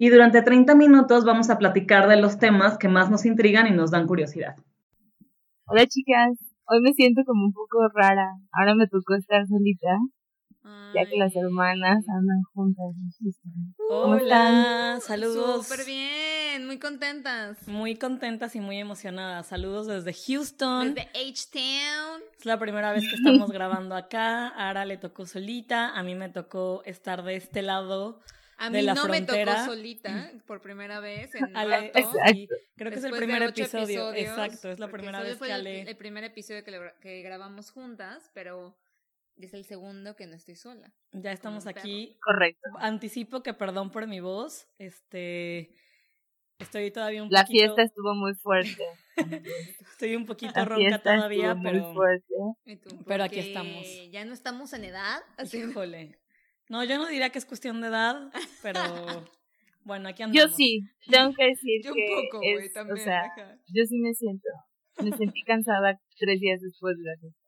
Y durante 30 minutos vamos a platicar de los temas que más nos intrigan y nos dan curiosidad. Hola chicas, hoy me siento como un poco rara. Ahora me tocó estar solita, ya que las hermanas andan juntas. ¿Cómo están? Saludos. Súper bien, muy contentas. Muy contentas y muy emocionadas. Saludos desde Houston. Desde H-Town. Es la primera vez que estamos grabando acá. A Ara le tocó solita, a mí me tocó estar de este lado. A de mí la no me frontera. tocó solita por primera vez en Ale- creo que es el de primer episodio. Exacto, es la primera vez fue que el- Ale. El primer episodio que, lo- que grabamos juntas, pero es el segundo que no estoy sola. Ya estamos aquí. Correcto. Anticipo que perdón por mi voz. Este. Estoy todavía un La poquito. fiesta estuvo muy fuerte. Estoy un poquito La ronca todavía, pero. muy fuerte. Pero aquí estamos. Ya no estamos en edad. Así Híjole. No, yo no diría que es cuestión de edad, pero. Bueno, aquí Yo andamos. sí, tengo que decir Yo un que poco, güey, es- también. o sea, yo sí me siento, me sentí cansada tres días después de la fiesta.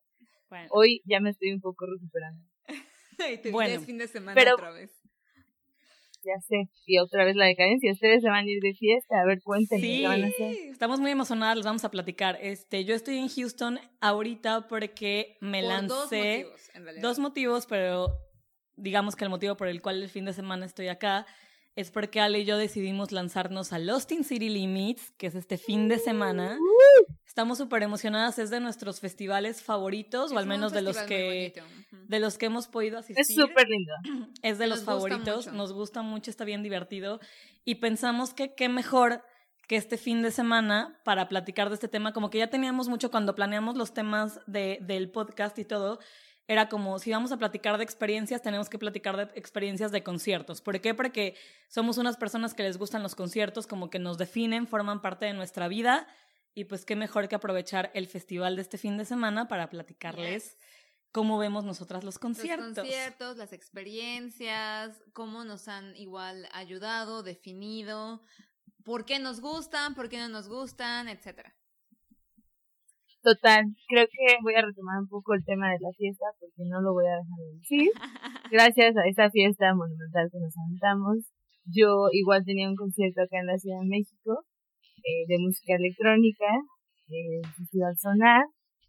Bueno, Hoy ya me estoy un poco recuperando. Y te- Bueno, es fin de semana pero- otra vez. Ya sé. Y otra vez la decadencia. Ustedes se van a ir de fiesta. A ver, cuéntenme Sí. qué van a hacer. estamos muy emocionadas, les vamos a platicar. Este, yo estoy en Houston ahorita porque me Por dos lancé. motivos, en realidad. Dos motivos, pero digamos que el motivo por el cual el fin de semana estoy acá es porque Ale y yo decidimos lanzarnos a Lost in City Limits, que es este fin de semana. Estamos súper emocionadas, es de nuestros festivales favoritos, o al menos de los que de los que hemos podido asistir. Es súper lindo. Es de los Nos favoritos, nos gusta mucho, está bien divertido y pensamos que qué mejor que este fin de semana para platicar de este tema, como que ya teníamos mucho cuando planeamos los temas de, del podcast y todo, era como si vamos a platicar de experiencias, tenemos que platicar de experiencias de conciertos. ¿Por qué? Porque somos unas personas que les gustan los conciertos, como que nos definen, forman parte de nuestra vida y pues qué mejor que aprovechar el festival de este fin de semana para platicarles cómo vemos nosotras los conciertos. Los conciertos, las experiencias, cómo nos han igual ayudado, definido, por qué nos gustan, por qué no nos gustan, etcétera. Total. Creo que voy a retomar un poco el tema de la fiesta porque no lo voy a dejar de decir. Gracias a esa fiesta monumental que nos aventamos, yo igual tenía un concierto acá en la Ciudad de México eh, de música electrónica, eh, Festival Sonar,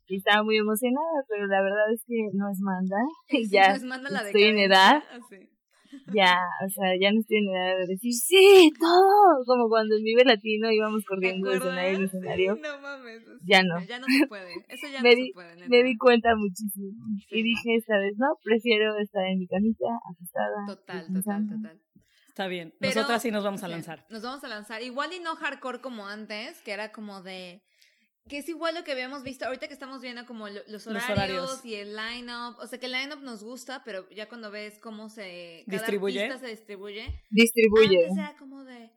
y estaba muy emocionada, pero la verdad es que no es manda. ya Nos manda la estoy en edad. Ya, o sea, ya no estoy en edad de decir sí, todo, como cuando en Vive Latino íbamos ¿Te corriendo de escenario en escenario. No mames. sí, Ya no. Ya no se puede. Eso ya Me no di- se puede. Me di cuenta muchísimo. Sí, y dije esta vez, no, prefiero estar en mi camita, acostada. Total, total, descansando". total. Está bien. Pero- Nosotras sí nos vamos a lanzar. Nos vamos a lanzar. Igual y no hardcore como antes, que era como de. Que es igual lo que habíamos visto ahorita que estamos viendo como lo- los horarios, horarios. y el line-up. O sea, que el line-up nos gusta, pero ya cuando ves cómo se. cada Distribuye. artista se distribuye. Distribuye. Antes era como de.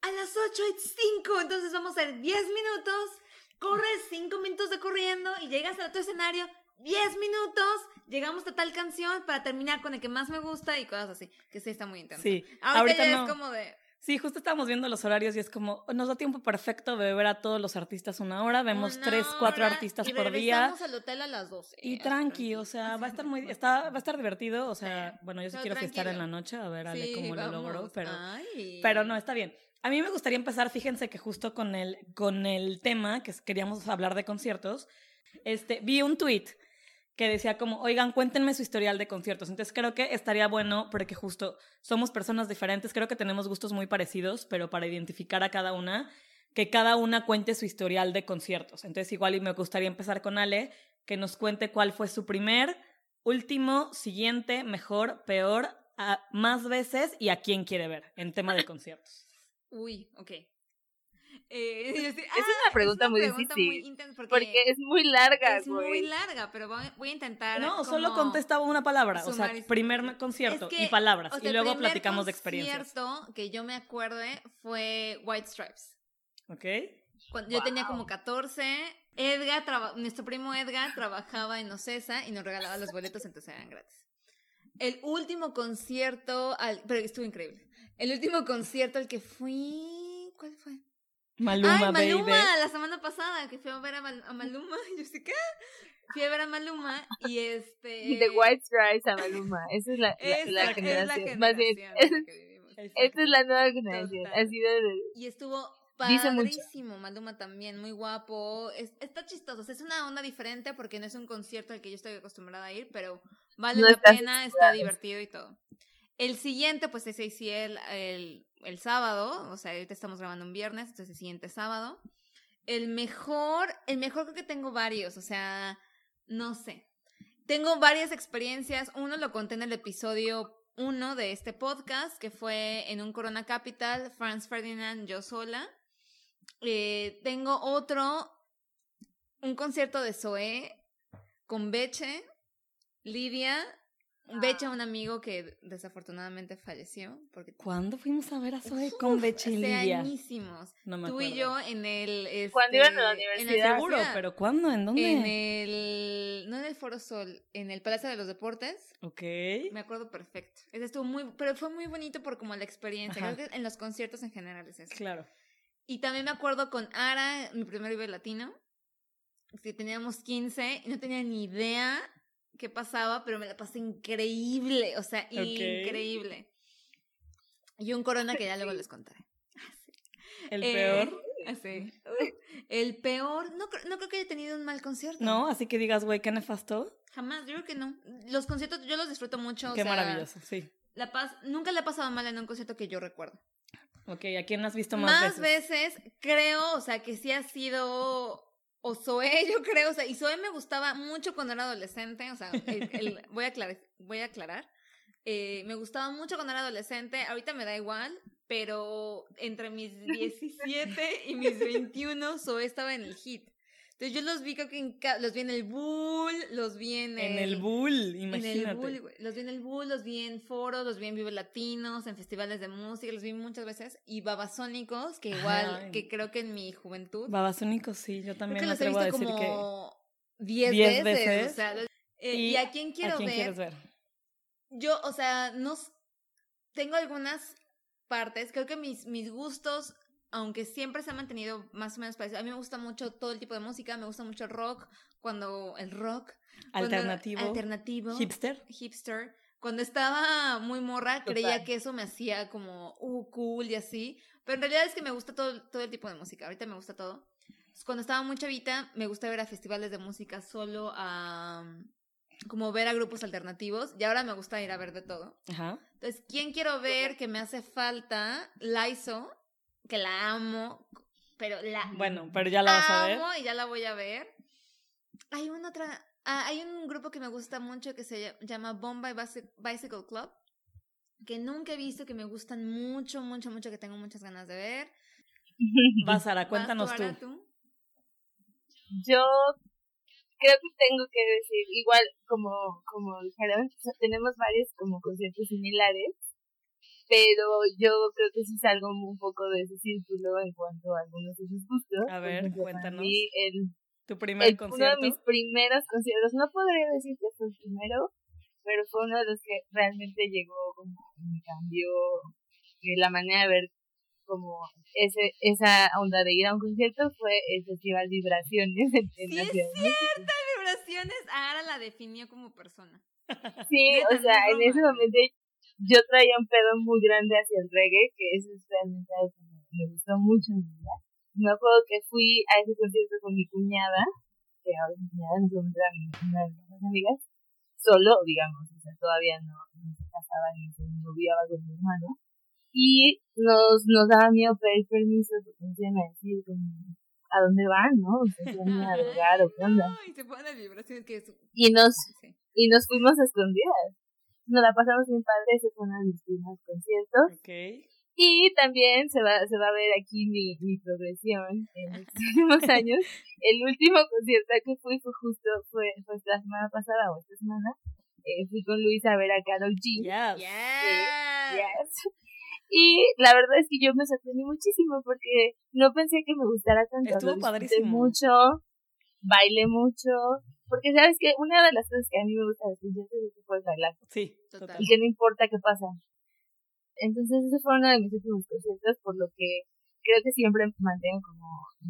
A las 8 y 5, entonces vamos a hacer 10 minutos. Corres 5 minutos de corriendo y llegas al otro escenario. 10 minutos, llegamos a tal canción para terminar con el que más me gusta y cosas así, que sí está muy intenso. Sí. Ahorita, Ahorita ya no. es como de, Sí, justo estábamos viendo los horarios y es como, nos da tiempo perfecto de ver a todos los artistas una hora, vemos Una tres, cuatro hora artistas y por día. al hotel a las 12. Y tranqui, o sea, va a estar muy, está, va a estar divertido, o sea, Sí, bueno, yo sí quiero fiestar en la noche, a ver Ale Sí, cómo lo logró, vamos. pero, Ay. pero no, está bien. A mí me gustaría empezar, fíjense que justo con el, con el tema, que queríamos hablar de conciertos, este, vi un tweet que decía como, oigan, cuéntenme su historial de conciertos. Entonces creo que estaría bueno porque justo somos personas diferentes, creo que tenemos gustos muy parecidos, pero para identificar a cada una, que cada una cuente su historial de conciertos. Entonces igual y me gustaría empezar con Ale, que nos cuente cuál fue su primer, último, siguiente, mejor, peor, a- más veces y a quién quiere ver en tema de conciertos. Uy, ok. Eh, yo estoy- Es ah, una pregunta muy pregunta difícil, intensa porque, Porque es muy larga, es muy larga, pero voy, voy a intentar. No, solo contestaba una palabra, o sea, primer me- concierto Es que, y palabras, o sea, y el luego platicamos de experiencias. concierto que yo me acuerde fue White Stripes. ¿Ok? Cuando yo tenía como 14, Edgar, traba- nuestro primo Edgar trabajaba en Ocesa y nos regalaba los boletos, entonces eran gratis. El último concierto, al, pero estuvo increíble. El último concierto al que fui, ¿cuál fue? Maluma, Ay, Maluma, baby. la semana pasada, que fui a ver a, Mal- a Maluma. Yo sé qué. Fui a ver a Maluma y este. Y The White Stripes a Maluma. Esa es la, la- la es la generación. Más bien, generación en la que vivimos. esta es la nueva generación. Total. Sido de- Y estuvo padrísimo. Maluma también, muy guapo. Es- está chistoso. o sea, es una onda diferente porque no es un concierto al que yo estoy acostumbrada a ir, pero vale No la pena, está divertido y todo. El siguiente, pues ese sí el, el, sábado. O sea, ahorita estamos grabando un viernes, entonces el siguiente sábado. El mejor, el mejor creo que tengo varios, o sea, no sé. Tengo varias experiencias. Uno lo conté en el episodio uno de este podcast, que fue en un Corona Capital, Franz Ferdinand, yo sola. Eh, tengo otro, un concierto de Zoé con Beche, Lidia, Beche, un amigo que desafortunadamente falleció. Porque ¿Cuándo fuimos a ver a Zoe con Beche y hace Lidia? añísimos. No me Tú y acuerdo. yo en el... este, Cuando iban a la en el universidad. Seguro, pero ¿cuándo? ¿En dónde? En el... No en el Foro Sol, en el Palacio de los Deportes. Ok. Me acuerdo perfecto. Ese estuvo muy... Pero fue muy bonito por como la experiencia. Ajá. Creo que en los conciertos en general es eso. Claro. Y también me acuerdo con Ara, mi primer Vive Latino. Que teníamos 15 y no tenía ni idea qué pasaba, pero me la pasé increíble. O sea, increíble. Y un corona que ya luego les contaré. ¿El Eh, peor? Así. El peor. No, no creo que haya tenido un mal concierto. No, así que digas, güey, qué nefasto. Jamás, yo creo que no. Los conciertos yo los disfruto mucho. o Qué sea, maravilloso, sí. La paz, nunca le ha pasado mal en un concierto que yo recuerdo. Ok, ¿a quién has visto Más, más, veces? creo, o sea, que sí ha sido. O Zoé, yo creo, o sea, y Zoé me gustaba mucho cuando era adolescente, o sea, el- el- voy, a aclarar, voy a aclarar. Eh, me gustaba mucho cuando era adolescente, ahorita me da igual, pero entre mis 17 y mis 21, Zoé estaba en el hit. Entonces yo los vi, creo que en los vi en el Bull, los vi en el... En el Bull, En imagínate. el Bull, güey. Los vi en el Bull, los vi en foros, los vi en Vive Latinos, en festivales de música, los vi muchas veces. Y Babasónicos, que igual, Ay. que creo que en mi juventud, Babasónicos, sí, yo creo también que me los he atrevo a visto decir que... como 10 10 veces. veces. O sea, los- eh, ¿Y y, a quién quiero ¿A quién ver, quieres ver? yo, o sea, no tengo algunas partes, creo que mis, mis gustos, aunque siempre se han mantenido más o menos parecidos, a mí me gusta mucho todo el tipo de música, me gusta mucho el rock, cuando el rock, cuando- Alternativo. alternativo, Hipster. hipster. Cuando estaba muy morra, creía que eso me hacía como uh, cool y así. Pero en realidad es que me gusta todo, todo el tipo de música. Ahorita me gusta todo. Cuando estaba muy chavita, me gusta ver a festivales de música solo a. como ver a grupos alternativos. Y ahora me gusta ir a ver de todo. Ajá. Entonces, ¿quién quiero ver que me hace falta? Laizo, que la amo. Pero la Bueno, pero ya la vas a ver. amo y ya la voy a ver. Hay una otra. ah, hay un grupo que me gusta mucho que se llama Bombay Bicy- Bicycle Club. Que nunca he visto, que me gustan mucho, mucho, mucho, que tengo muchas ganas de ver. Vas, Sara, ¿Vas cuéntanos tú. Ara, tú? Yo creo que tengo que decir, igual como, como dijeron, tenemos varios como conciertos similares, pero yo creo que sí salgo un poco de ese círculo en cuanto a algunos de sus gustos. A ver, para cuéntanos. el, Tu primer el- uno de concierto. mis primeros conciertos, no podría decir que fue el primero, pero fue uno de los que realmente llegó como me cambió eh, la manera de ver como ese esa onda de ir a un concierto fue el festival Vibraciones en, Sí, la es Ciudad México. Vibraciones, Ara la definió como persona. Sí, o sea, en ese momento yo traía un pedo muy grande hacia el reggae, que eso es realmente algo que me, gustó mucho en mi vida. Me acuerdo que fui a ese concierto con mi cuñada, que ahora es mi cuñada, en ese momento era mi- una de mis amigas, solo, digamos, o sea, todavía no, no se casaba ni se noviaba con mi hermano. Y nos, nos daba miedo pedir permiso porque nos iban a decir a dónde van, ¿no? Se van a drogar o qué onda. Ay, se ponen vibraciones que es... Y nos, y nos fuimos a escondidas. Nos la pasamos bien padre, ese fue uno de mis primeros conciertos. Y también se va, se va a ver aquí mi, mi progresión en los últimos años. El último concierto que fui fue justo, fue, fue la semana pasada o esta semana. Eh, fui con Luis a ver a Carol G. Yes. Yes. Y la verdad es que yo me sorprendí muchísimo porque no pensé que me gustara tanto. Estuvo padrísimo. mucho, bailé mucho. Porque sabes que una de las cosas que a mí me gusta de los conciertos es que puedes bailar Sí, Total. y que no importa qué pasa. Entonces ese fue uno de mis últimos conciertos, por lo que creo que siempre mantengo como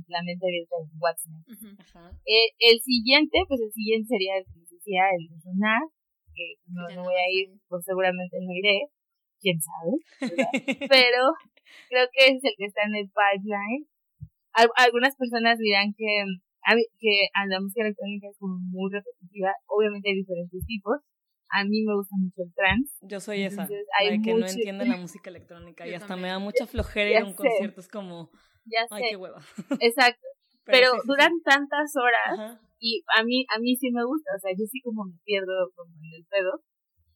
la mente abierta en What's Next. Ujú. Ajá. Eh, el siguiente, pues el siguiente sería el que decía, el de Sonar, que no, no voy a ir, pues seguramente no iré, quién sabe, pero creo que es el que está en el pipeline. Al- algunas personas dirán que, que a la música electrónica es como muy repetitiva, obviamente hay diferentes tipos. A mí me gusta mucho el trance. Yo soy esa, la hay de que no mucho- entiende la música electrónica y hasta también. me da mucha flojera ir Ya a un sé. concierto, es como, Ya ay, sé, qué hueva. exacto. Pero, sí, sí, sí. duran tantas horas Ajá. y a mí a mí sí me gusta, o sea, yo sí como me pierdo como en el pedo.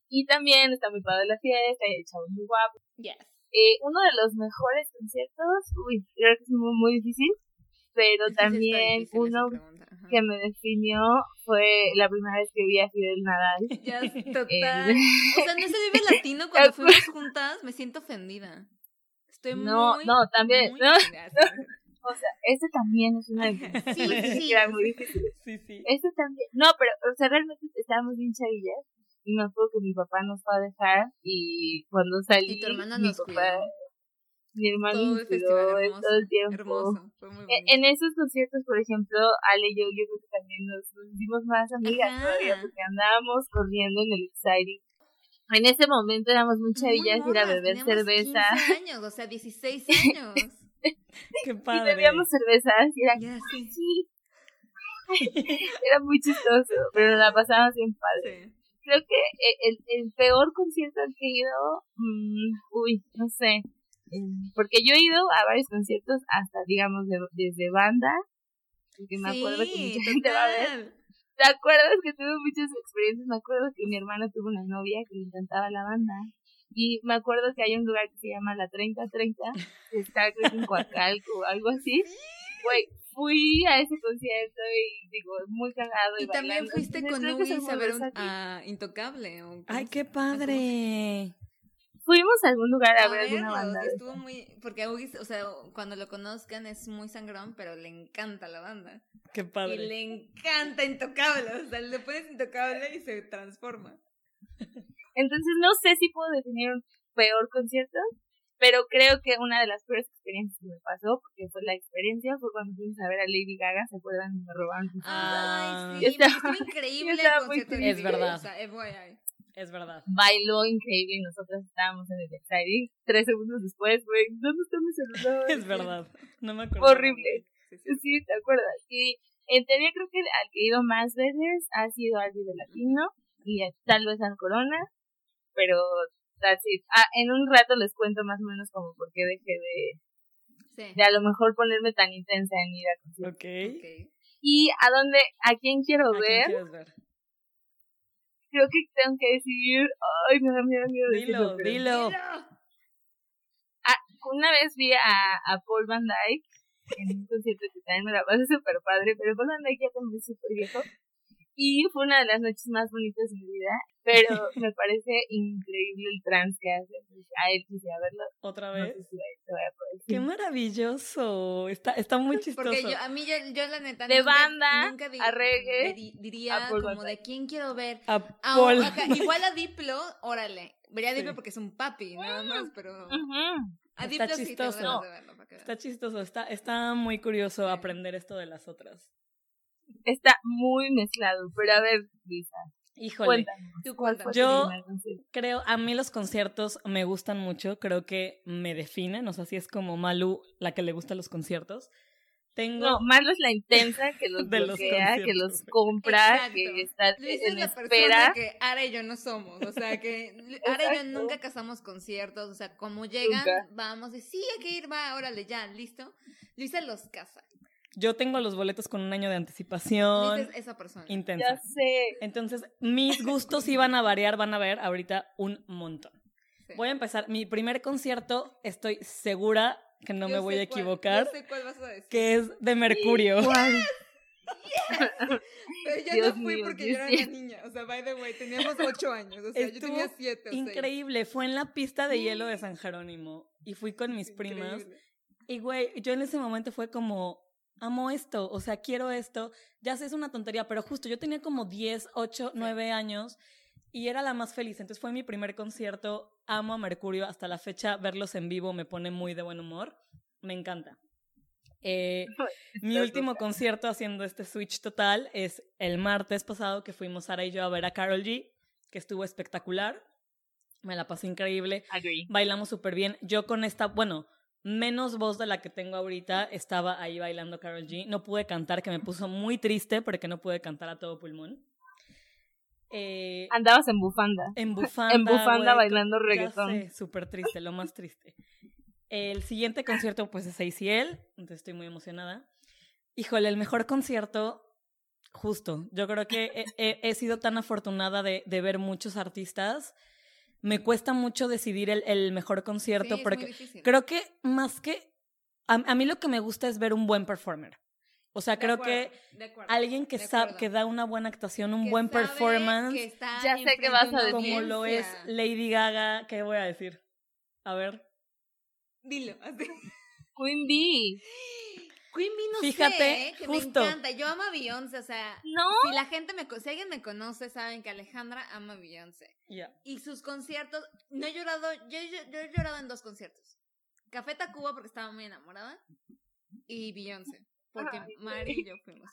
Y también está muy padre la fiesta, y el chavo muy guapo. Yes. Eh, uno de los mejores conciertos, uy, creo que es muy, muy difícil, pero también uno que me definió fue la primera vez que vi a Fidel Nadal. Ya, Eh, total. O sea, en ese Vive Latino, cuando fuimos juntas, me siento ofendida. Estoy No, muy. no, también, muy no, sí. o sea, ese también es una de mis Sí, sí, era muy difícil. Sí, sí. Este también. No, pero, o sea, realmente estábamos bien chavillas. Y me acuerdo que mi papá nos fue a dejar. Y cuando salí. Y tu hermana mi nos papá, cuidó. Mi hermano Todo el festival hermoso. todo el tiempo. Hermoso. Fue muy E- bonito. En esos conciertos, por ejemplo, Ale y yo, yo creo que también nos, nos hicimos más amigas Ajá. todavía porque andábamos corriendo en el exciting. En ese momento éramos muy chavillas, ir a beber cerveza. 15 años, o sea, 16 años. Qué Y padre. bebíamos cervezas y era, sí. sí. era muy chistoso, pero la pasábamos bien padre. Sí. creo que e- el, el peor concierto al que he ido, mm, uy, no sé, porque yo he ido a varios conciertos hasta, digamos, de- desde banda, porque me acuerdo que Sí, mucha gente va a ver. ¿Te acuerdas que tuve muchas experiencias? Me acuerdo que mi hermano tuvo una novia que le encantaba la banda. Y me acuerdo que hay un lugar que se llama la 3030, que está creo que en Coacalco o algo así. Güey, fui a ese concierto y digo, muy cagado. Y, Y también bailando. fuiste Entonces, con que Luis a ver un, a Intocable. Ay, qué ay, ¿cómo se- padre. Fuimos a algún lugar a, a ver alguna banda. y estuvo muy porque a Ugis, o sea, cuando lo conozcan es muy sangrón, pero le encanta la banda Qué y padre. le encanta Intocable, o sea, le pones Intocable y se transforma. Entonces no sé si puedo definir un peor concierto, pero creo que una de las peores experiencias que me pasó, porque fue la experiencia, fue cuando fuimos a ver a Lady Gaga, ¿se acuerdan? Y me robaron sus Ah. Ay, sí, estaba- increíble el concierto Es verdad. O sea, FYI. Es verdad. bailó increíble y nosotros estábamos en el exciting. Tres segundos después, güey, ¿dónde está mi celular? Es verdad. No me acuerdo. Horrible. Sí, sí. Sí, ¿te acuerdas? Y en teoría creo que al que he ido más veces ha sido al de Latino y tal vez al Corona, pero that's it. Ah, en un rato les cuento más o menos como por qué dejé de, Sí. de a lo mejor ponerme tan intensa en ir a conciertos. Ok. Ok. Y a dónde, a quién quiero ¿A quién ver, quieres ver? Creo que tengo que decir, ay, me da miedo, miedo Dilo, pero- dilo. Mira. Una vez vi a, a Paul Van Dyke en un concierto que también me la pasé súper padre, pero Paul Van Dyke ya también es súper viejo. Y fue una de las noches más bonitas de mi vida, pero me parece increíble el trance que hace. Pues, a él quisiera verlo. ¿Otra No vez? sé si se vaya a poder. Qué maravilloso. Está, está muy chistoso. Porque yo, a mí, yo, yo la neta. De nunca- banda nunca di- a reggae, di- diría a como de quién quiero ver. A Ah, igual a Diplo, órale. Vería a Diplo Sí. porque es un papi, nada más, pero. Ujú. A Está Diplo sí chistoso. de verlo, para que Está chistoso. Está, está muy curioso aprender esto de las otras. Está muy mezclado, pero a ver, Luisa, Híjole. cuéntanos. Tú ¿Cuál fue tu Yo-? Creo, a mí los conciertos me gustan mucho, creo que me definen, o sea, si es como Malu la que le gustan los conciertos. Tengo, No, Marlo es la intensa que los De los bloquea, que los compra, Exacto. que está Luisa es en la espera. persona que Ara y yo no somos. O sea, que Ara y yo nunca casamos conciertos. O sea, como llegan, Nunca. vamos y sí, hay que ir, va, órale, ya, listo. Luisa los casa. Yo tengo los boletos con un año de anticipación es esa persona. intensa. Ya sé. Entonces, mis gustos sí van a variar, van a ver ahorita un montón. Sí. Voy a empezar. Mi primer concierto, estoy segura que no Yo me voy a cuál- equivocar, yo sé cuál vas a decir. que es de Mercurio. ¿Cuál? Pero yo Dios no fui mío, porque sí yo era una niña. O sea, by the way, teníamos ocho años. O sea, yo tenía siete o seis. Increíble, fue en la pista de hielo de San Jerónimo y fui con mis primas. Increíble. Y güey, yo en ese momento fue como, amo esto, o sea, quiero esto. Ya sé, es una tontería, pero justo yo tenía como 10, 8, 9 años y era la más feliz. Entonces fue mi primer concierto. Amo a Mercurio. Hasta la fecha, verlos en vivo me pone muy de buen humor. Me encanta. Eh, mi último concierto haciendo este switch total es el martes pasado que fuimos Sara y yo a ver a Carol G, que estuvo espectacular. Me la pasé increíble. Agree. Bailamos súper bien. Yo con esta, bueno, menos voz de la que tengo ahorita, estaba ahí bailando Carol G. No pude cantar, que me puso muy triste porque no pude cantar a todo pulmón. Eh, Andabas en bufanda. en bufanda. en bufanda bailando reggaetón. súper triste, lo más triste. El siguiente concierto, pues, es ACL, entonces estoy muy emocionada. Híjole, el mejor concierto, justo. Yo creo que he, he- he sido tan afortunada de, de ver muchos artistas. Me cuesta mucho decidir el, el mejor concierto Sí, es muy porque creo que más que... A, a mí lo que me gusta es ver un buen performer. O sea, De creo acuerdo, que de acuerdo, alguien que, de sa- acuerdo. que da una buena actuación, un Que buen sabe performance que está Ya sé enfrente vas a decir. como lo es. Lady Gaga, ¿qué voy a decir? A ver. Dilo, así. Queen Bee. Queen no Fíjate, sé, ¿eh? que justo. me encanta. Yo amo a Beyoncé, o sea, No. si la gente me, si alguien me conoce, saben que Alejandra ama a Beyoncé. Y sus conciertos, no he llorado, yo, yo, yo he llorado en dos conciertos. Café Tacuba porque estaba muy enamorada y Beyoncé, porque Ay. Mari y yo fuimos.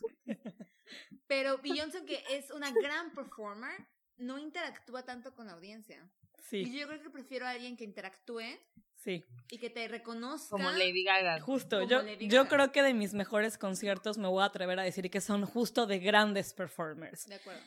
Pero Beyoncé, que es una gran performer, no interactúa tanto con la audiencia. Y yo creo que prefiero a alguien que interactúe sí. y que te reconozca. Como Lady Gaga. Justo. Yo, Lady yo creo que de mis mejores conciertos me voy a atrever a decir que son justo de grandes performers. De acuerdo.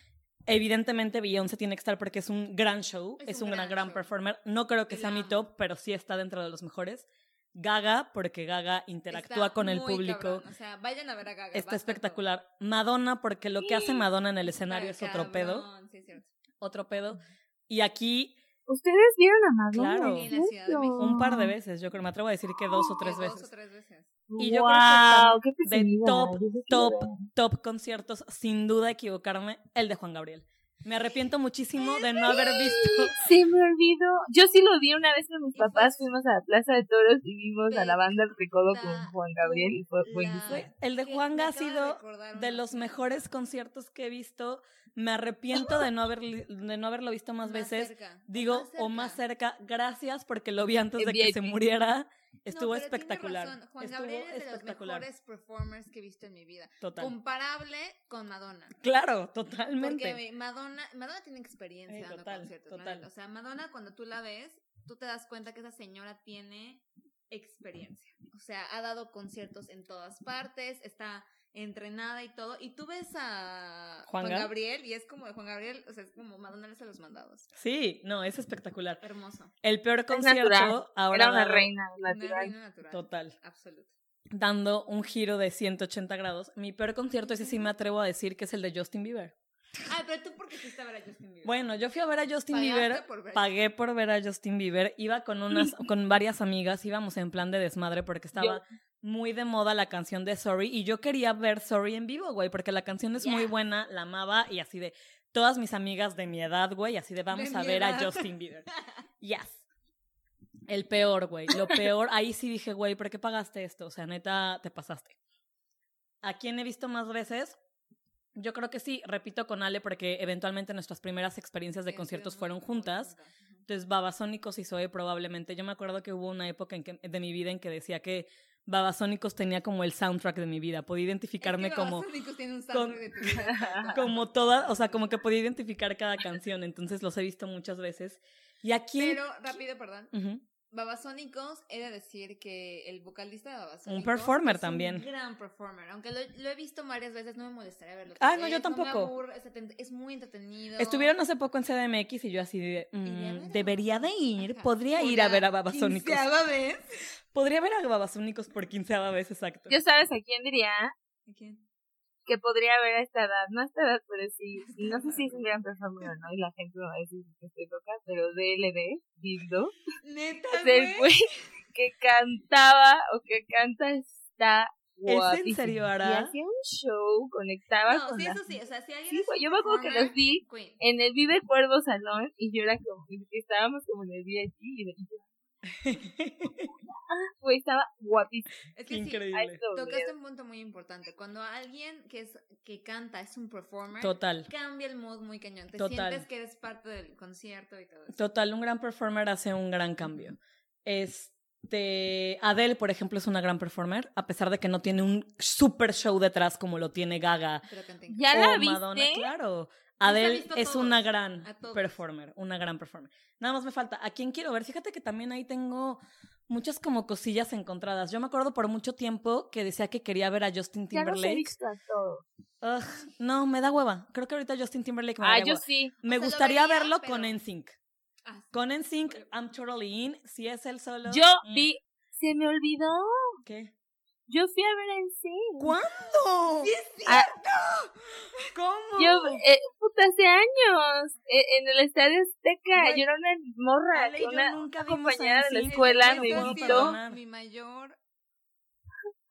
Evidentemente Beyoncé tiene que estar porque es un gran show, es, Es un un gran, gran show. performer. No creo que sea mi top, pero sí está dentro de los mejores. Gaga, porque Gaga interactúa Está con el público. cabrón, O sea, vayan a ver a Gaga. Está espectacular. Madonna, porque lo que hace Madonna en el escenario es otro pedo. cabrón, Sí, es cierto. Otro pedo. Y aquí ¿Ustedes vieron a Madonna? Claro. Sí, en la Ciudad de México. un par de veces, yo creo, me atrevo a decir que dos o tres Que Dos veces. o tres veces. Y yo creo wow, que qué de top, top, top conciertos, sin duda equivocarme, el de Juan Gabriel. Me arrepiento muchísimo de no haber visto. Se me olvidó. Yo sí lo vi una vez con mis papás. Fuimos a la Plaza de Toros y vimos a la banda El Recodo con Juan Gabriel y fue buenísimo. El de Que Juan me ha sido de los mejores conciertos que he visto. Me arrepiento de no, haber, de no haberlo visto más, veces. Digo, más o más cerca. Gracias porque lo vi antes de que se VIP. Muriera. No, Estuvo pero tiene espectacular. razón, Juan Estuvo Gabriel es de los mejores performers que he visto en mi vida. Total. Comparable con Madonna. Claro, totalmente. Porque Madonna, Madonna tiene experiencia Eh, dando total, conciertos. la total. neta. O sea, Madonna cuando tú la ves, tú te das cuenta que esa señora tiene experiencia. O sea, ha dado conciertos en todas partes, está entrenada y todo. Y tú ves a Juan. Gabriel y es como de Juan Gabriel, o sea, es como Madonna le hace los mandados. Sí, no, es espectacular. Hermoso. El peor concierto natural. ahora Era una dado- reina Una natural. reina natural. Total. Absoluto. Dando un giro de 180 grados. Mi peor concierto, ese sí me atrevo a decir que es el de Justin Bieber. Ay, pero tú por qué fuiste a ver a Justin Bieber. Bueno, yo fui a ver a Justin Pagaste Bieber, por ver. pagué por ver a Justin Bieber, iba con unas, con varias amigas, íbamos en plan de desmadre porque estaba muy de moda la canción de Sorry y yo quería ver Sorry en vivo, güey, porque la canción es muy buena, la amaba y así de todas mis amigas de mi edad, güey, así de vamos De a ver a. Justin Bieber. Yes. El peor, güey, lo peor, ahí sí dije, güey, ¿por qué pagaste esto? O sea, neta, te pasaste. ¿A quién he visto más veces? Yo creo que sí, repito con Ale, porque eventualmente nuestras primeras experiencias de Sí, conciertos fueron juntas. Entonces, Babasónicos y Zoe probablemente. Yo me acuerdo que hubo una época en que, de mi vida en que decía que Babasónicos tenía como el soundtrack de mi vida. Podía identificarme Es que como, Babasónicos tiene un con- soundtrack de tu vida. como toda, o sea, como que podía identificar cada canción. Entonces, los he visto muchas veces. Y aquí... Pero, rápido, perdón. Babasónicos, he de decir que el vocalista de Babasónicos. Un performer es también. Un gran performer. Aunque lo, lo he visto varias veces, no me molestaría verlo. Ah, no, yo vez, tampoco. me aburre, es, muy entretenido. Estuvieron hace poco en CDMX y yo así de... mm, debería de ir, Ajá. podría ir a ver a Babasónicos. quinceava vez. Podría ver a Babasónicos por quinceava vez, exacto. Yo sabes a quién diría ¿A quién? Que podría haber a esta edad, no a esta edad, pero sí, no sé si es un gran performer o no, y la gente me va a decir que estoy loca, pero DLD, Dildo, Neta, es el güey. que cantaba o que canta está en guapísimo. serio, Y Ara? hacía un show, conectaba No, con sí, la eso sí. O sea, si alguien Sí, es güey, yo me acuerdo que los vi Queen. en el Vive Cuervo Salón y yo era como, estábamos como en el VIP y y yo, güey, estaba guapísimo. Es que sí, Increíble. No, tocaste un punto muy importante. Cuando alguien que es que canta es un performer, Total. cambia el mood muy cañón. Te Total. sientes que eres parte del concierto y todo eso. Total, un gran performer hace un gran cambio. Este, Adele, por ejemplo, es una gran performer, a pesar de que no tiene un super show detrás como lo tiene Gaga Pero ¿Ya o la viste? Madonna. Claro. Adele es todos, una gran performer, una gran performer. Nada más me falta. ¿A quién quiero ver? Fíjate que también ahí tengo muchas como cosillas encontradas. Yo me acuerdo por mucho tiempo que decía que quería ver a Justin Ya Timberlake. visto a todos. Ugh, no, me da hueva. Creo que ahorita Justin Timberlake me Ah, daría yo hueva. sí. Me O sea, lo gustaría vería, verlo pero- con NSYNC. Ah, sí. Con NSYNC, I'm totally in. Si es el solo. Yo mm, vi, se me olvidó. ¿Qué? Yo fui a ver en sí. ¿Cuándo? Ah, ¿Cómo? yo, eh, puta, hace años, eh, en el Estadio Azteca, Güey, yo era una morra, Ale y yo una, nunca una a compañera de la escuela no me puedo invitó. perdonar. Mi mayor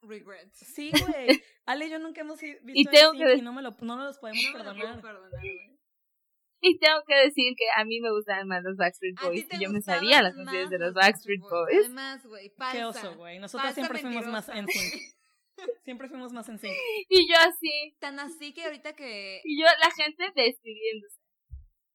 regret. Sí, güey. Ale y yo nunca hemos visto Y tengo que y no, me lo, no nos los podemos No me lo puedo perdonar. Y tengo que decir que a mí me gustaban más los Backstreet Boys y yo me sabía las canciones de los Backstreet Boys. Además, güey. Qué oso, güey. Nosotros siempre fuimos más en sync. Siempre fuimos más en sync. Y yo así, Tan así que ahorita que... y yo la gente despidiéndose.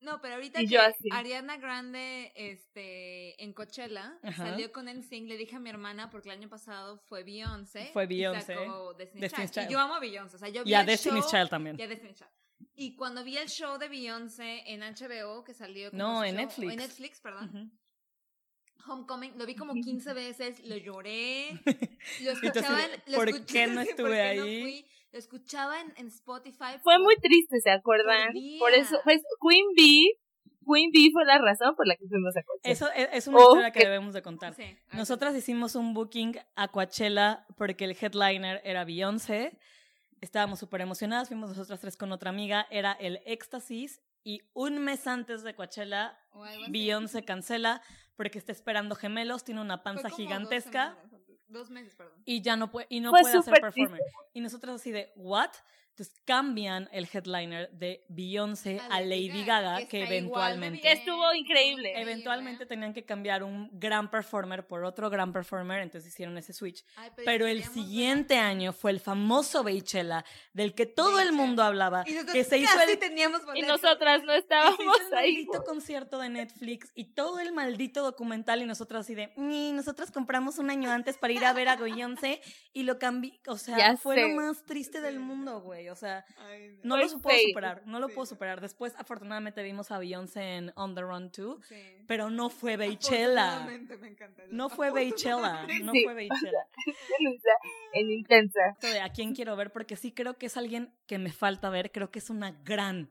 No, pero ahorita Y que yo así. Ariana Grande este, en Coachella Ajá. salió con NSYNC, le dije a mi hermana, porque el año pasado fue Beyoncé. Fue y Beyoncé. sacó Destiny's Destiny's Child. Child. Y yo amo a Beyoncé. O sea, yo vi Y a Destiny's show- Child también. Y a Destiny's Child. Y cuando vi el show de Beyoncé en HBO, que salió... como No, en show- Netflix. En Netflix, perdón. Homecoming, lo vi como 15 veces, lo lloré, lo escuchaba de, en... lo ¿por escuché- qué no estuve ¿por qué no ahí? fui? Lo escuchaba en, en Spotify. Fue muy triste, ¿se acuerdan? Por Por eso, pues Queen Bee, Queen Bee fue la razón por la que fuimos a Coachella. Eso es, es una Oh, historia que que- debemos de contar. Sí, Nosotras hicimos un booking a Coachella porque el headliner era Beyoncé. Estábamos súper emocionadas, fuimos nosotras tres con otra amiga, era el Éxtasis y un mes antes de Coachella. Beyoncé cancela porque está esperando gemelos, tiene una panza gigantesca Dos, semanas antes. Dos meses, perdón. y ya no puede, y no Fue puede hacer súper performer. Y nosotros así de, ¿what? Entonces cambian el headliner de Beyoncé a Lady Gaga, que, eventualmente... Que estuvo increíble. Eventualmente tenían que cambiar un gran performer por otro gran performer, entonces hicieron ese switch. Ay, Pero el ver- siguiente año fue el famoso Beychella, del que todo el mundo hablaba, Y nosotros que se hizo casi el, teníamos Y nosotras no que se estábamos hizo el ahí. maldito concierto de Netflix y todo el maldito documental y nosotras así de, ni nosotros compramos un año antes para ir a ver a Beyoncé y lo cambié, o sea, Ya fue sé. lo más triste del mundo, güey, o sea, Ay, no lo puedo fake. superar, no lo Sí. puedo superar. Después, afortunadamente, vimos a Beyoncé en On the Run 2, Sí. pero no fue Beychella. No fue Beychella, no fue Beychella. En intensa. A quién quiero ver, porque sí creo que es alguien que me falta ver, creo que es una gran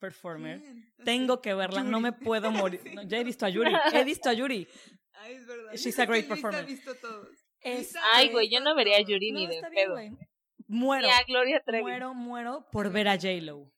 performer. Bien. Tengo que verla, no me puedo morir. No, ya he visto a Yuri, he visto a Yuri. Ay, es verdad. She's a great performer. ha visto todos. Es- Luisa Ay, güey, yo no vería a. Yuri No, ni de está bien, pedo. Muero, Ni a Gloria Trevi. muero, muero por ver a J-Lo.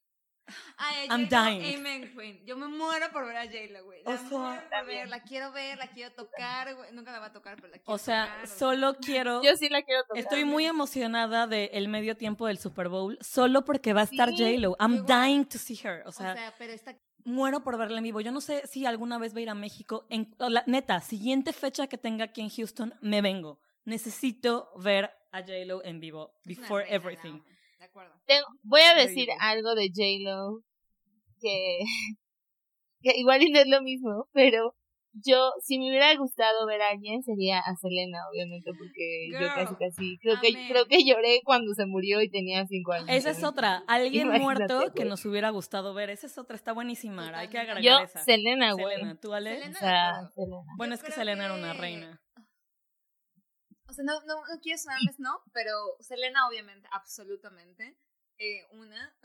Ay, I'm dying. Amen, Queen. Yo me muero por ver a J-Lo, güey. La O sea, por ver, la quiero ver, la quiero tocar, güey. Nunca la va a tocar, pero la quiero O sea, tocar, solo quiero... Yo sí la quiero tocar. Estoy muy emocionada del medio tiempo del Super Bowl, solo porque va a estar Sí, J-Lo. I'm igual. dying to see her. O O sea, sea, pero esta muero por verla en vivo. Yo no sé si alguna vez va a ir a México. En, la, neta, siguiente fecha que tenga aquí en Houston, me vengo. Necesito ver a J-Lo en vivo. Before everything. De acuerdo. Tengo- voy a decir algo de J-Lo que, que igual y no es lo mismo, pero yo, si me hubiera gustado ver a alguien, sería a Selena, obviamente, porque yo casi casi, creo que, creo que lloré cuando se murió y tenía cinco años. Esa es otra. Alguien Imagínate, muerto que nos hubiera gustado ver. Esa es otra. Está buenísima. Hay que agregar Yo, esa. Selena, güey. Selena, ¿tú, Ale? Selena. O sea, de acuerdo. Selena. Bueno, Yo es que Selena era una reina. O sea, no, no, no quiero sonarles, no, pero Selena, obviamente, absolutamente. Eh, una,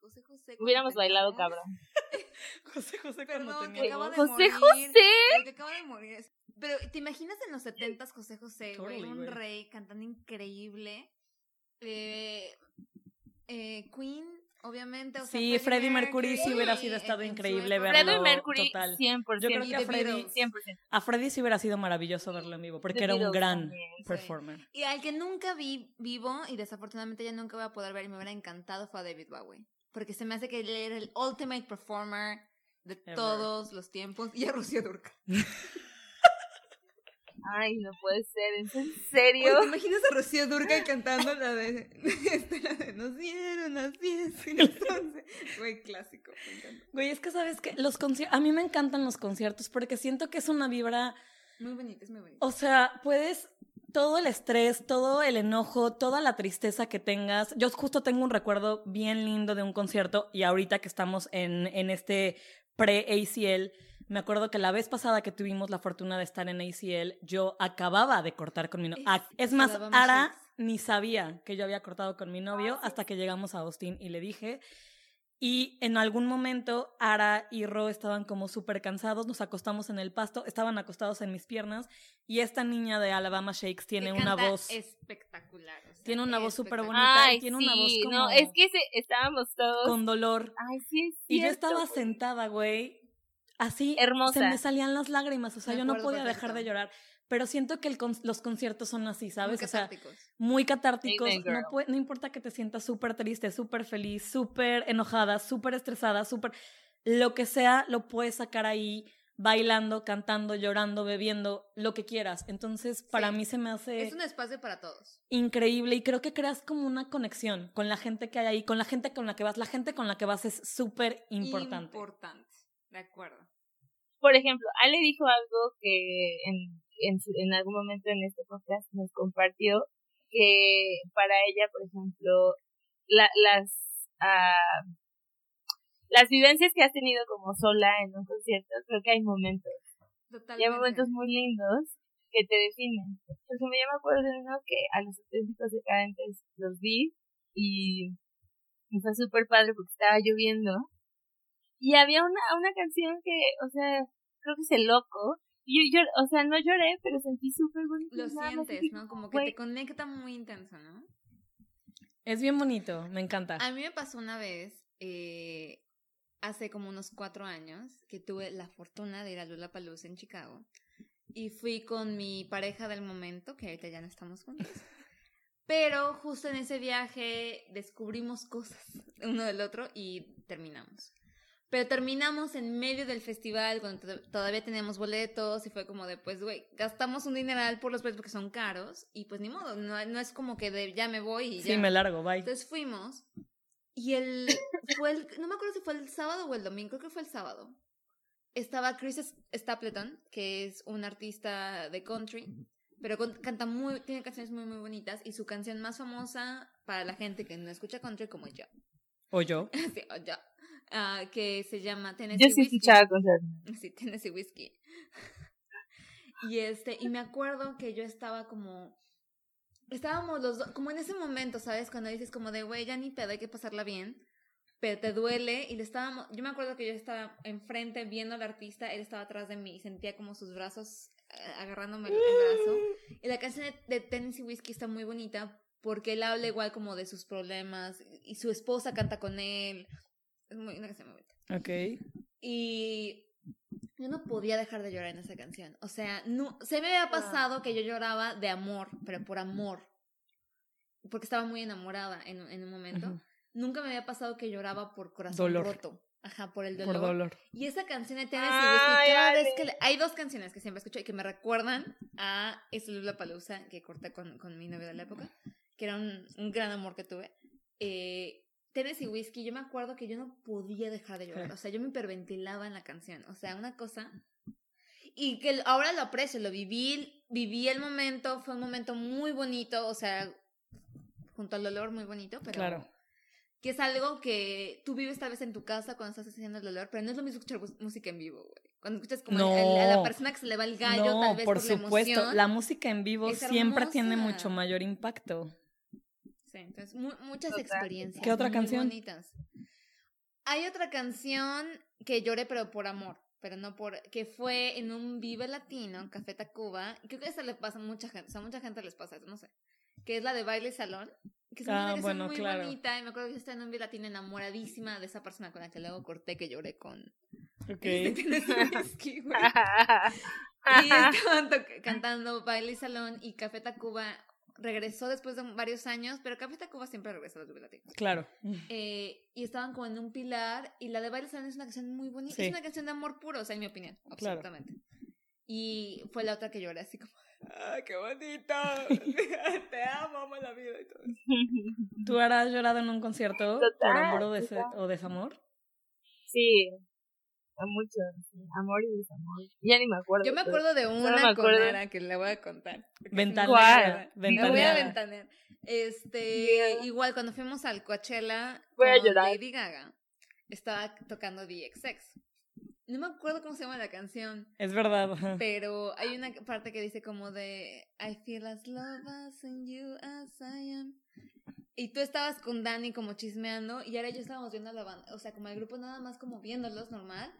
José José. Hubiéramos bailado, cabrón. José José cuando Perdón, que tenía acaba de. José morir. José. Pero que acaba de morir. Pero, ¿te imaginas en los setentas José José, güey? Totally, un güey. rey cantando increíble. Eh, eh, Queen. Obviamente. O sea, Sí, Freddie Mercury sí hubiera sido estado increíble verlo. Freddie Mercury, total. 100%. Yo creo que a Freddie, Beatles. 100%. a Freddie sí hubiera sido maravilloso verlo en vivo, porque The era un Beatles gran también, sí. performer. Y al que nunca vi vivo, y desafortunadamente ya nunca voy a poder ver y me hubiera encantado, fue a David Bowie. Porque se me hace que él era el ultimate performer de Ever. todos los tiempos. Y a Rocío Durcal. Ay, no puede ser, ¿es en Oye, serio? ¿Te imaginas a Rocío Durcal cantando la de, este, la de Nos dieron las 10 y las 11? Güey, clásico, me encanta. Güey, es que sabes que los conciertos, a mí me encantan los conciertos porque siento que es una vibra, Muy bonito, es muy bonito. o sea, puedes todo el estrés, todo el enojo, toda la tristeza que tengas. Yo justo tengo un recuerdo bien lindo de un concierto y ahorita que estamos en, en este pre-ACL, me acuerdo que la vez pasada que tuvimos la fortuna de estar en ACL, yo acababa de cortar con mi novio. Es- Es más, Ara ni sabía que yo había cortado con mi novio hasta que llegamos a Austin y le dije. Y en algún momento Ara y Ro estaban como súper cansados, nos acostamos en el pasto, estaban acostados en mis piernas y esta niña de Alabama Shakes tiene una voz, espectacular. o sea, tiene una voz súper bonita y Ay, tiene sí, una voz como no, es que se- estábamos todos... con dolor. Ay, sí es Y yo cierto, estaba sentada, güey, así Hermosa. se me salían las lágrimas, o sea, Me yo no podía dejar de llorar. Pero siento que el con- los conciertos son así, ¿sabes? Muy O sea, catárticos. muy catárticos. Amen, No, no importa que te sientas súper triste, súper feliz, súper enojada, súper estresada, súper... Lo que sea, lo puedes sacar ahí bailando, cantando, llorando, bebiendo, lo que quieras. Entonces, para Sí. mí se me hace Es un espacio para todos. increíble y creo que creas como una conexión con la gente que hay ahí, con la gente con la que vas. La gente con la que vas es súper importante. Importante. De acuerdo. Por ejemplo, Ale dijo algo que en, en, su- en algún momento en este podcast nos compartió que para ella, por ejemplo, la, las ah, las vivencias que has tenido como sola en un concierto, creo que hay momentos, y hay momentos muy lindos que te definen. Por ejemplo, yo me acuerdo de uno que a los auténticos decadentes los vi y, y fue súper padre porque estaba lloviendo y había una, una canción que, o sea, creo que es el loco. Y yo, yo, o sea, no lloré, pero sentí súper bonito. Lo sientes, ¿no? Como que te conecta muy intenso, ¿no? Es bien bonito, me encanta. A mí me pasó una vez, eh, hace como unos cuatro años, que tuve la fortuna de ir a Lollapalooza en Chicago. Y fui con mi pareja del momento, que ahorita ya no estamos juntos. Pero justo en ese viaje descubrimos cosas uno del otro y terminamos. Pero terminamos en medio del festival cuando to- todavía teníamos boletos y fue como de, pues, güey, gastamos un dineral por los boletos porque son caros y pues ni modo, no, no es como que de ya me voy y Sí, me largo, bye. Entonces fuimos y el fue el no me acuerdo si fue el sábado o el domingo, creo que fue el sábado. Estaba Chris Stapleton, que es un artista de country, pero con- canta muy tiene canciones muy muy bonitas y su canción más famosa para la gente que no escucha country como yo, O yo. sí, o yo, ah, que se llama Tennessee Yo sí Whiskey. cosas. Sí, Tennessee Whiskey. Y este, y me acuerdo que yo estaba como. Estábamos los dos, como en ese momento, ¿sabes? Cuando dices como de, güey, ya ni pedo, hay que pasarla bien. Pero te duele. Y le estábamos. Yo me acuerdo que yo estaba enfrente viendo al artista, él estaba atrás de mí y sentía como sus brazos eh, agarrándome el, brazo. Y la canción de Tennessee Whiskey está muy bonita porque él habla igual como de sus problemas y su esposa canta con él. Es muy, una canción muy bonita. Ok. Y yo no podía dejar de llorar en esa canción. O sea, no, se me había pasado que yo lloraba de amor, pero por amor. Porque estaba muy enamorada en, en un momento. Nunca me había pasado que lloraba por corazón Dolor. roto. Ajá, por el dolor. Por dolor. Y esa canción de Tennessee Ay, Whiskey, cada vez que le- hay dos canciones que siempre escucho y que me recuerdan a ese Lula Palusa que corté con, con mi novio de la época, que era un, un gran amor que tuve. Eh, Tennessee Whiskey, yo me acuerdo que yo no podía dejar de llorar. O sea, yo me hiperventilaba en la canción. O sea, una cosa. Y que ahora lo aprecio, lo viví, viví el momento, fue un momento muy bonito, o sea, junto al dolor muy bonito, pero Claro. que es algo que tú vives tal vez en tu casa cuando estás haciendo el dolor, pero no es lo mismo escuchar música en vivo, güey. Cuando escuchas como No. el- el- a la persona que se le va el gallo, no, tal vez por, por, supuesto. la emoción. La música en vivo siempre tiene mucho mayor impacto. Sí, entonces mu- muchas Total. experiencias. ¿Qué otra muy canción? bonitas. Hay otra canción que lloré pero por amor, pero no por que fue en un Vive Latino, en Café Tacuba, creo que eso le pasa a mucha gente, o sea, a mucha gente les pasa eso, no sé. Que es la de Baile Salón. Que es una Ah, canción bueno, muy claro. bonita. Y me acuerdo que yo estaba en un latina enamoradísima de esa persona con la que luego corté, que lloré con. Ok. Este. Y estaban cantando Baile y Salón y Café Tacuba regresó después de varios años, pero Café Tacuba siempre regresa a los Vive Latino. Claro. Eh, y estaban como en un pilar y la de Baile Salón es una canción muy bonita, Sí. es una canción de amor puro, o sea, en mi opinión, Claro. absolutamente. Y fue la otra que lloré así como, ¡ay, qué bonito! Te amo, amo la vida y todo. eso. ¿Tú has llorado en un concierto por amor o, des- o desamor? Sí, a mucho. sí, Amor y desamor. Ya ni me acuerdo. Yo me acuerdo de me una con acuerdo. Ara que le voy a contar. Ventanear. sí me. Me voy a Ventanear. Este, Yeah. igual cuando fuimos al Coachella Voy a con llorar. Lady Gaga, estaba tocando DXX. No me acuerdo cómo se llama la canción, Es verdad. pero hay una parte que dice como de I feel as love as in you as I am. Y tú estabas con Dani como chismeando y ahora yo estábamos viendo a la banda, o sea, como el grupo nada más como viéndolos normal.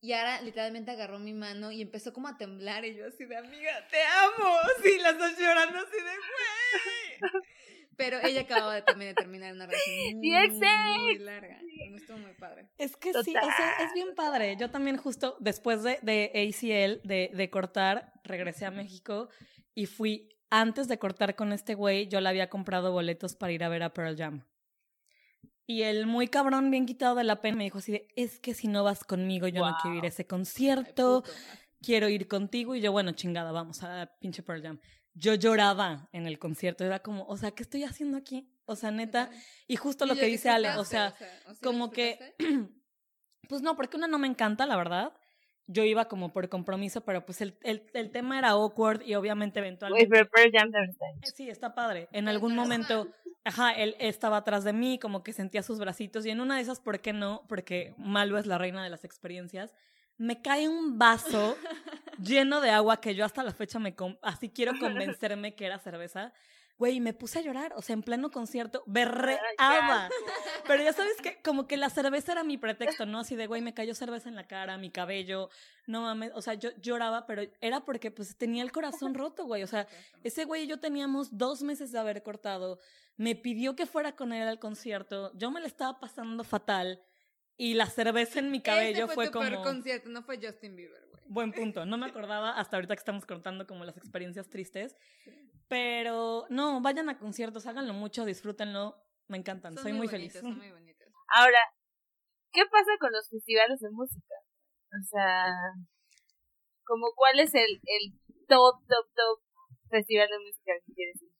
Y ahora literalmente agarró mi mano y empezó como a temblar y yo así de amiga, te amo. Sí, las dos llorando así de güey. Pero ella acababa de, también de terminar una relación muy, muy larga. Me estuvo muy padre. Es que sí, o sea, es bien padre. Yo también justo después de, de ACL, de, de cortar, regresé a México y fui, antes de cortar con este güey, yo le había comprado boletos para ir a ver a Pearl Jam. Y el muy cabrón, bien quitado de la pena, me dijo así de, es que si no vas conmigo, yo no quiero ir a ese concierto, quiero ir contigo. Y yo, bueno, chingada, vamos a pinche Pearl Jam. Yo lloraba en el concierto, era como, o sea, ¿qué estoy haciendo aquí? O sea, neta, y justo ¿Y lo que dice Ale, o sea, ¿o sí lo como que pues no, porque una no me encanta, la verdad. Yo iba como por compromiso, pero pues el, el, el tema era awkward y obviamente eventualmente... pero Jam. Eh, Sí, está padre. En algún momento, ajá, él estaba atrás de mí, como que sentía sus bracitos y en una de esas, ¿por qué no? Porque Malo es la reina de las experiencias. Me cae un vaso lleno de agua que yo hasta la fecha me... Así quiero convencerme que era cerveza. Güey, me puse a llorar, o sea, en pleno concierto, berreaba. Pero ya sabes que como que la cerveza era mi pretexto, ¿no? Así de, güey, me cayó cerveza en la cara, mi cabello, no mames, o sea, yo lloraba, pero era porque pues tenía el corazón roto, güey, o sea, ese güey y yo teníamos dos meses de haber cortado, me pidió que fuera con él al concierto, yo me la estaba pasando fatal y la cerveza en mi cabello Ese fue, tu peor como... concierto, no fue Justin Bieber. Buen punto, no me acordaba hasta ahorita que estamos contando como las experiencias tristes, pero no, vayan a conciertos, háganlo mucho, disfrútenlo, me encantan, Son soy muy, bonitos, feliz. Son muy bonitos. Ahora, ¿qué pasa con los festivales de música? O sea, como cuál es el, el top, top, top festival de música que quieres ir?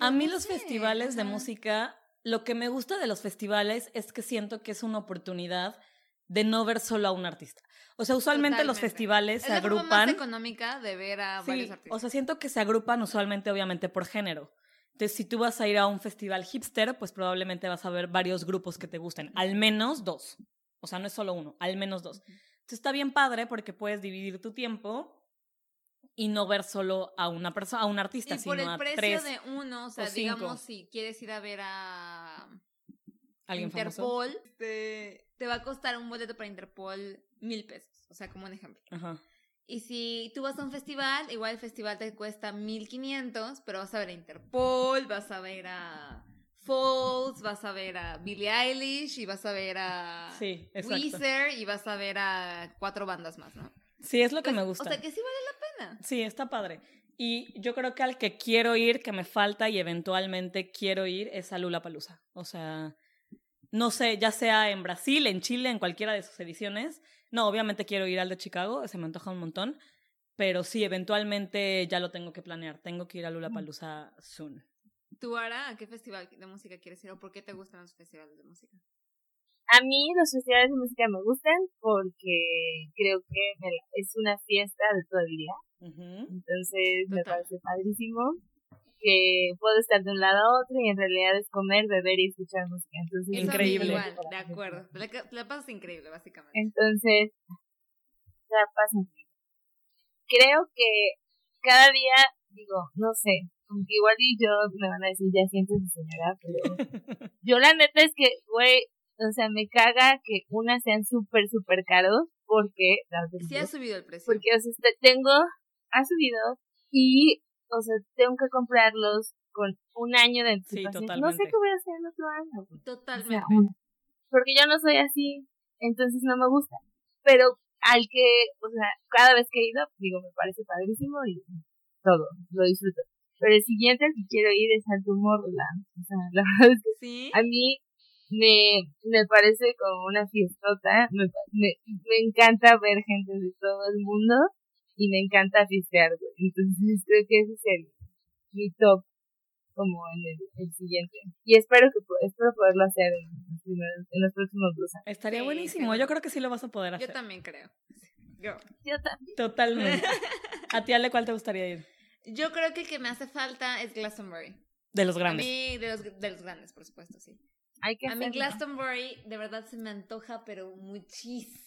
A mí los festivales de música, lo que me gusta de los festivales es que siento que es una oportunidad de no ver solo a un artista. O sea, usualmente los festivales Es se la forma más agrupan. económica de ver a Sí, varios artistas. o sea, siento que se agrupan usualmente, obviamente, por género. Entonces, si tú vas a ir a un festival hipster, pues probablemente vas a ver varios grupos que te gusten, al menos dos. O sea, no es solo uno, al menos dos. Entonces, está bien padre porque puedes dividir tu tiempo y no ver solo a una persona, a un artista, y sino por el a precio tres, de uno, o sea, digamos, si quieres ir a ver a alguien famoso. Interpol, te, te va a costar un boleto para Interpol mil pesos, o sea, como un ejemplo. Ajá. Y si tú vas a un festival, igual el festival te cuesta 1500, pero vas a ver a Interpol, vas a ver a Falls, vas a ver a Billie Eilish y vas a ver a Sí. Weezer y vas a ver a cuatro bandas más, ¿no? Sí, es lo que Pues, me gusta. O sea, que sí vale la pena. Sí, está padre. Y yo creo que al que quiero ir, que me falta y eventualmente quiero ir, es a Lula Palusa. O sea, no sé, ya sea en Brasil, en Chile, en cualquiera de sus ediciones. No, obviamente quiero ir al de Chicago, se me antoja un montón. Pero sí, eventualmente ya lo tengo que planear. Tengo que ir a Lula Palusa soon. ¿Tú, Ara, a qué festival de música quieres ir o por qué te gustan los festivales de música? A mí los festivales de música me gustan porque creo que me la- es una fiesta de todo el día. Entonces me parece padrísimo que puedo estar de un lado a otro y en realidad es comer, beber y escuchar música. Entonces Increíble. Igual, de acuerdo. La, la pasas increíble, básicamente. Entonces, la paz increíble. Creo que cada día, digo, no sé, como que igual y yo me van a decir, ya siéntese señora, pero yo la neta es que, güey, o sea, me caga que unas sean súper, súper caros porque, Sí ha subido el precio. porque, o sea, tengo, ha subido y, o sea, tengo que comprarlos con un año de Sí, anticipación. no sé qué voy a hacer el otro año. güey. O sea, Totalmente. porque yo no soy así, entonces no me gusta. Pero al que, o sea, cada vez que he ido, digo, me parece padrísimo y todo, lo disfruto. Pero el siguiente al que quiero ir es al Tomorrowland. O sea, la verdad es que Sí. a mí me, me parece como una fiestota. Me, me, me encanta ver gente de todo el mundo y me encanta fiestear, güey. Entonces creo que ese es el, mi top como en el, el siguiente. Y espero que espero poderlo hacer en los, primeros, en los próximos dos años. Estaría Sí, buenísimo. Yo creo que sí lo vas a poder Yo hacer. también creo. Yo. Yo también. Totalmente. ¿A ti, Ale, cuál te gustaría ir? Yo creo que el que me hace falta es Glastonbury. De los A grandes. mí, de los, de los grandes, por supuesto, sí. Hay que A mí. Glastonbury de verdad se me antoja, pero muchísimo,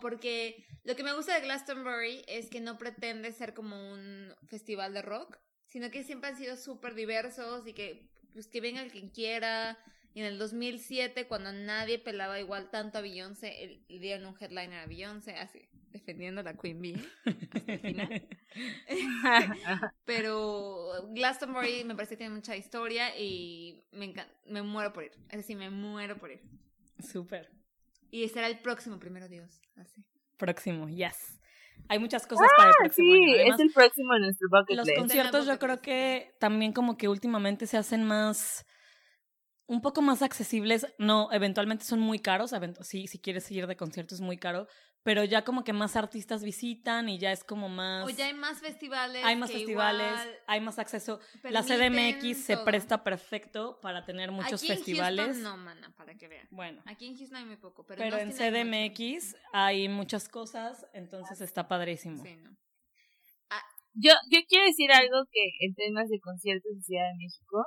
porque lo que me gusta de Glastonbury es que no pretende ser como un festival de rock, sino que siempre han sido súper diversos y que pues que venga el quien quiera. Y en el 2007, cuando nadie pelaba igual tanto a Beyoncé, le dieron un headliner a Beyoncé, así, defendiendo a la Queen Bee hasta el final. Pero Glastonbury me parece que tiene mucha historia y me encanta, me muero por ir. Es decir, me muero por ir. Súper. Y será el próximo, primero Dios. Así. Próximo, yes. Hay muchas cosas para el próximo sí. Además, es el próximo en nuestro bucket los list. conciertos yo creo que también como que últimamente se hacen más un poco más accesibles, no, eventualmente son muy caros, sí, si quieres ir de concierto es muy caro, pero ya como que más artistas visitan y ya es como más O ya hay más festivales. hay más que festivales, igual hay más acceso. La CDMX se todo. presta perfecto para tener muchos Aquí en festivales. Houston no, mana, para que vean. Bueno, Aquí en Houston hay muy poco, pero, pero, en en Austin hay mucho. CDMX hay muchas cosas, entonces está padrísimo. Sí, no. Yo, yo quiero decir algo que en temas de conciertos en Ciudad de México,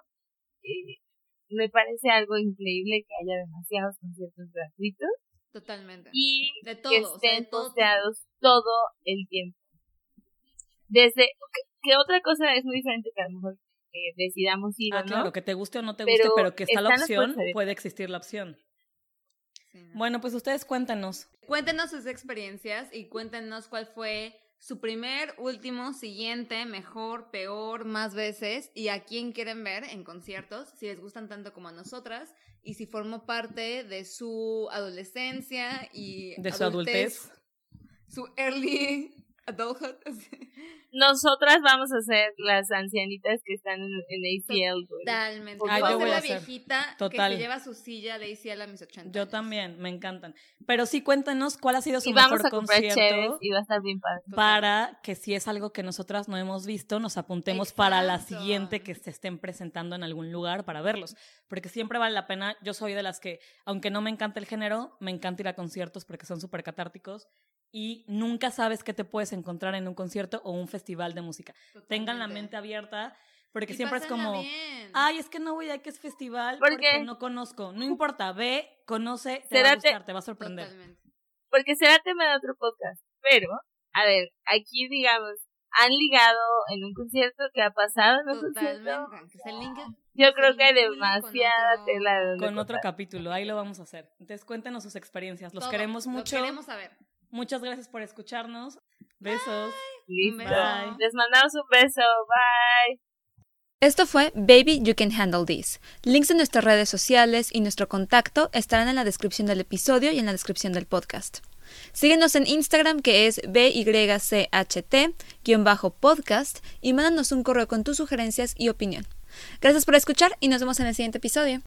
eh, me parece algo increíble que haya demasiados conciertos gratuitos Totalmente. y de que todo, o sea, de estén todo. posteados todo el tiempo. Desde, que, que otra cosa es muy diferente que a lo mejor eh, decidamos ir Ah, o no. claro, que te guste o no te Pero guste, pero que está la opción, puede existir la opción. Sí. Bueno, pues ustedes cuéntanos. Cuéntenos sus experiencias y cuéntenos cuál fue su primer, último, siguiente, mejor, peor, más veces y a quién quieren ver en conciertos, si les gustan tanto como a nosotras y si formó parte de su adolescencia y De su adultez. su early adulthood. Nosotras vamos a ser las ancianitas que están en, en ACL, güey. Totalmente. Por Yo Ah, voy a ser a la viejita Total. que se lleva su silla de ACL a mis 80 Yo años. también, me encantan. Pero sí cuéntanos cuál ha sido su Y vamos mejor a comprar cheves concierto y va a estar bien padre. para que si es algo que nosotras no hemos visto, nos apuntemos para la Exacto. siguiente que se estén presentando en algún lugar para verlos. Porque siempre vale la pena, yo soy de las que, aunque no me encanta el género, me encanta ir a conciertos porque son súper catárticos y nunca sabes qué te puedes encontrar en un concierto o un festival de música. Tengan la Totalmente. mente abierta porque Y siempre es como... bien. Ay, es que no voy a que es festival ¿Por porque qué? no conozco. No importa, ve, conoce, te Será va a te- gustar, te va a sorprender. Totalmente. Porque será tema de otro podcast. Pero, a ver, aquí digamos, han ligado en un concierto que ha pasado en un concierto. Totalmente. Yo creo que hay con demasiada otro- tela de donde Con otro capítulo, ahí lo vamos a hacer. Entonces cuéntenos sus experiencias. Los todo. queremos mucho. queremos saber. Muchas gracias por escucharnos. Besos. Bye. Les mandamos un beso. Bye. Esto fue Baby You Can Handle This. Links de nuestras redes sociales y nuestro contacto estarán en la descripción del episodio y en la descripción del podcast. Síguenos en Instagram que es BYCHT-podcast y mándanos un correo con tus sugerencias y opinión. Gracias por escuchar y nos vemos en el siguiente episodio.